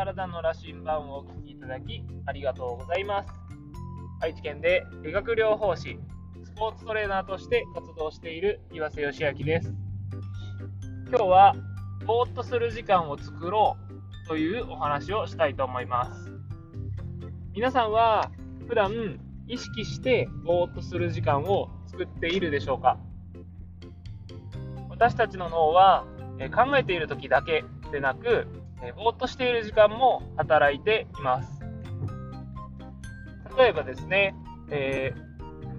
体の羅針盤をお聞きいただきありがとうございます。愛知県で理学療法士、スポーツトレーナーとして活動している岩瀬義明です。今日は、ぼーっとする時間を作ろうというお話をしたいと思います。皆さんは普段意識してぼーっとする時間を作っているでしょうか？私たちの脳は考えている時だけでなくえぼーっとしている時間も働いています。例えばですね、え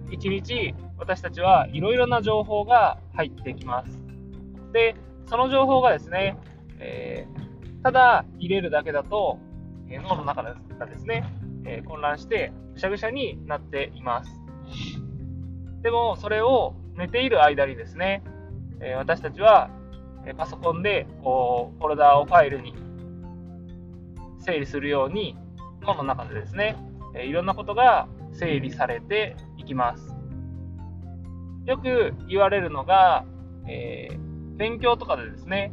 ー、1日私たちはいろいろな情報が入ってきます。で、その情報がですね、えー、ただ入れるだけだと、えー、脳の中がですね、えー、混乱してぐしゃぐしゃになっています。でも、それを寝ている間にですね、え私たちはパソコンでこうフォルダをファイルに整理するように脳の中でですね、えいろんなことが整理されていきます。よく言われるのが、えー、勉強とかでですね、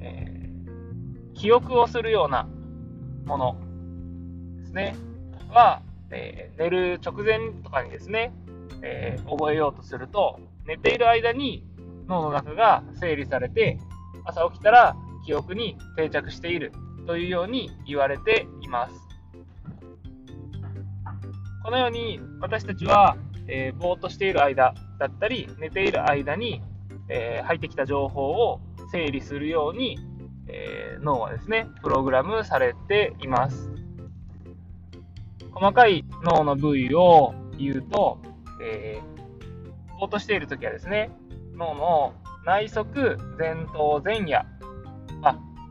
えー、記憶をするようなものですね、は、えー、寝る直前とかにですね、え覚えようとすると、寝ている間に脳の中が整理されて、朝起きたら記憶に定着しているというように言われています。このように私たちは、えー、ぼーっとしている間だったり寝ている間に、えー、入ってきた情報を整理するように、えー、脳はですねプログラムされています細かい脳の部位を言うと、えー、ぼーっとしている時はですね脳の内側前頭前野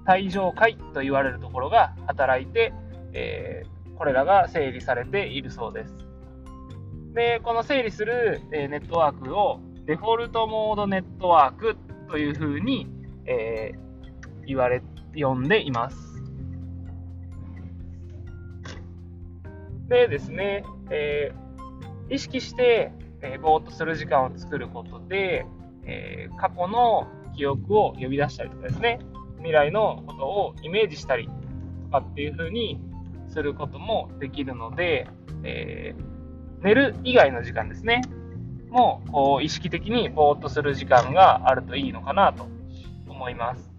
体上階と言われるところが働いて、えー、これらが整理されているそうです。で、この整理する、えネットワークをデフォルトモードネットワークというふうに、えー、言われ、呼んでいます。でですね、えー、意識して、えー、ぼーっとする時間を作ることで、えー、過去の記憶を呼び出したりとかですね、未来のことをイメージしたりとかっていう風にすることもできるので、えー、寝る以外の時間ですね、もうこう意識的にぼーっとする時間があるといいのかなと思います。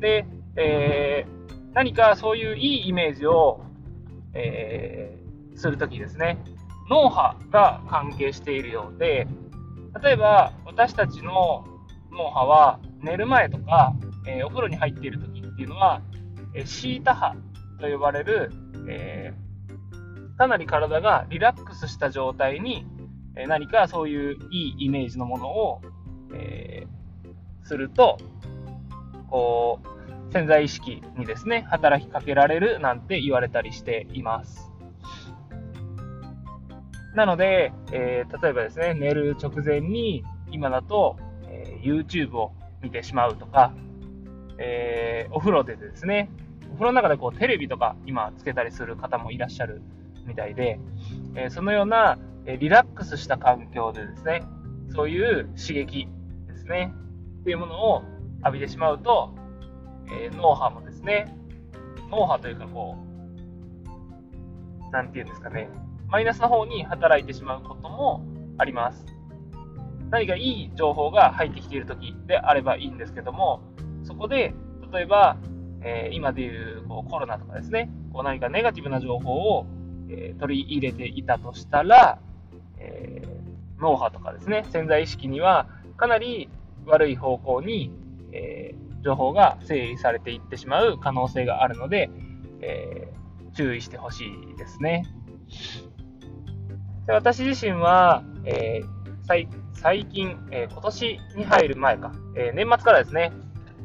で、えー、何かそういういいイメージを、えー、するときですね、脳波が関係しているようで、例えば私たちの脳波は寝る前とかえー、お風呂に入っている時っていうのは、えー、シータ波と呼ばれる、えー、かなり体がリラックスした状態に、え何かそういういいイメージのものを、えすると、こう、潜在意識にですね、働きかけられるなんて言われたりしています。なので、え、例えばですね、寝る直前に今だと、えー、YouTube を見てしまうとか、えー、お風呂でですね、お風呂の中でこうテレビとか今つけたりする方もいらっしゃるみたいで、えー、そのような、えリラックスした環境でですね、そういう刺激ですね、っていうものを浴びてしまうと、え、脳波もですね、脳波というかこう、なんていうんですかね、マイナスの方に働いてしまうこともあります。何かいい情報が入ってきている時であればいいんですけども、そこで、例えば、えー、今でいうこうコロナとかですね、こう何かネガティブな情報を、えー、取り入れていたとしたら、えー、脳波とかですね、潜在意識にはかなり悪い方向に、え情報が整理されていってしまう可能性があるので、え注意してほしいですね。で私自身は、え最近、え今年に入る前か、え年末からですね、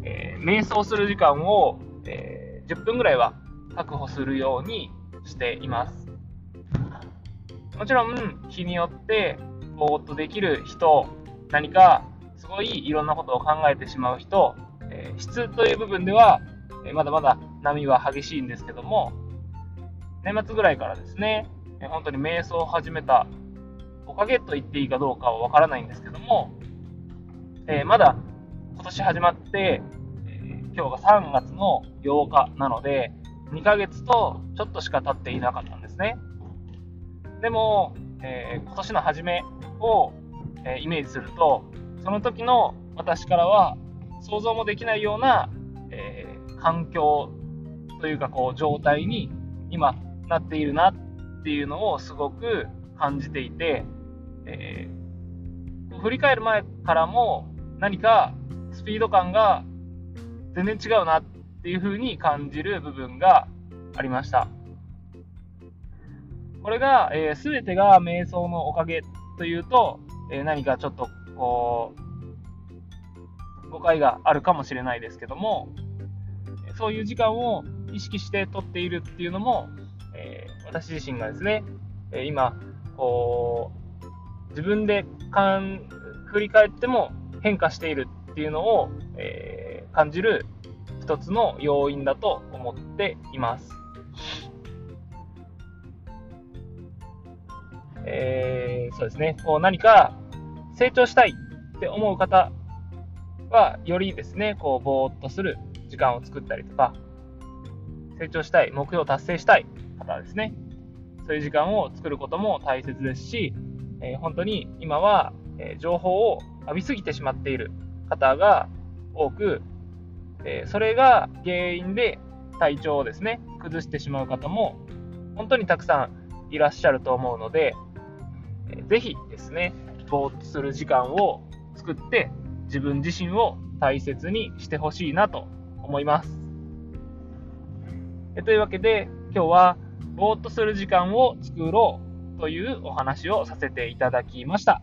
えー、瞑想する時間を、えー、10分ぐらいは確保するようにしています。もちろん、日によって、ぼーっとできる人、何かすごいいろんなことを考えてしまう人、えー、質という部分では、えまだまだ波は激しいんですけども、年末ぐらいからですね、え本当に瞑想を始めたおかげと言っていいかどうかはわからないんですけども、えー、まだ今年始まって、今日が3月の8日なので、2ヶ月とちょっとしか経っていなかったんですね。でも、えー、今年の初めを、えー、イメージすると、その時の私からは想像もできないような、えー、環境というかこう状態に今なっているなっていうのをすごく感じていて、えー、振り返る前からも何かスピード感が全然違うなっていう風に感じる部分がありました。これが、えー、全てが瞑想のおかげというと、えー、何かちょっとこう誤解があるかもしれないですけどもそういう時間を意識して取っているっていうのも、えー、私自身がですね、今こう自分でかん振り返っても変化しているっていうのを、え感じる一つの要因だと思っています。えー、そうですね、こう何か成長したいって思う方は、よりですね、こう、ぼーっとする時間を作ったりとか、成長したい、目標を達成したい方ですね、そういう時間を作ることも大切ですし、えー、本当に今は、えー、情報を浴びすぎてしまっている方が多く、えー、それが原因で体調をですね、崩してしまう方も本当にたくさんいらっしゃると思うので、えー、ぜひですね、ぼーっとする時間を作って自分自身を大切にしてほしいなと思います。えというわけで今日はぼーっとする時間を作ろうというお話をさせていただきました。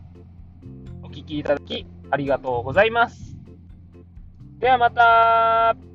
お聴きいただきありがとうございます。ではまた。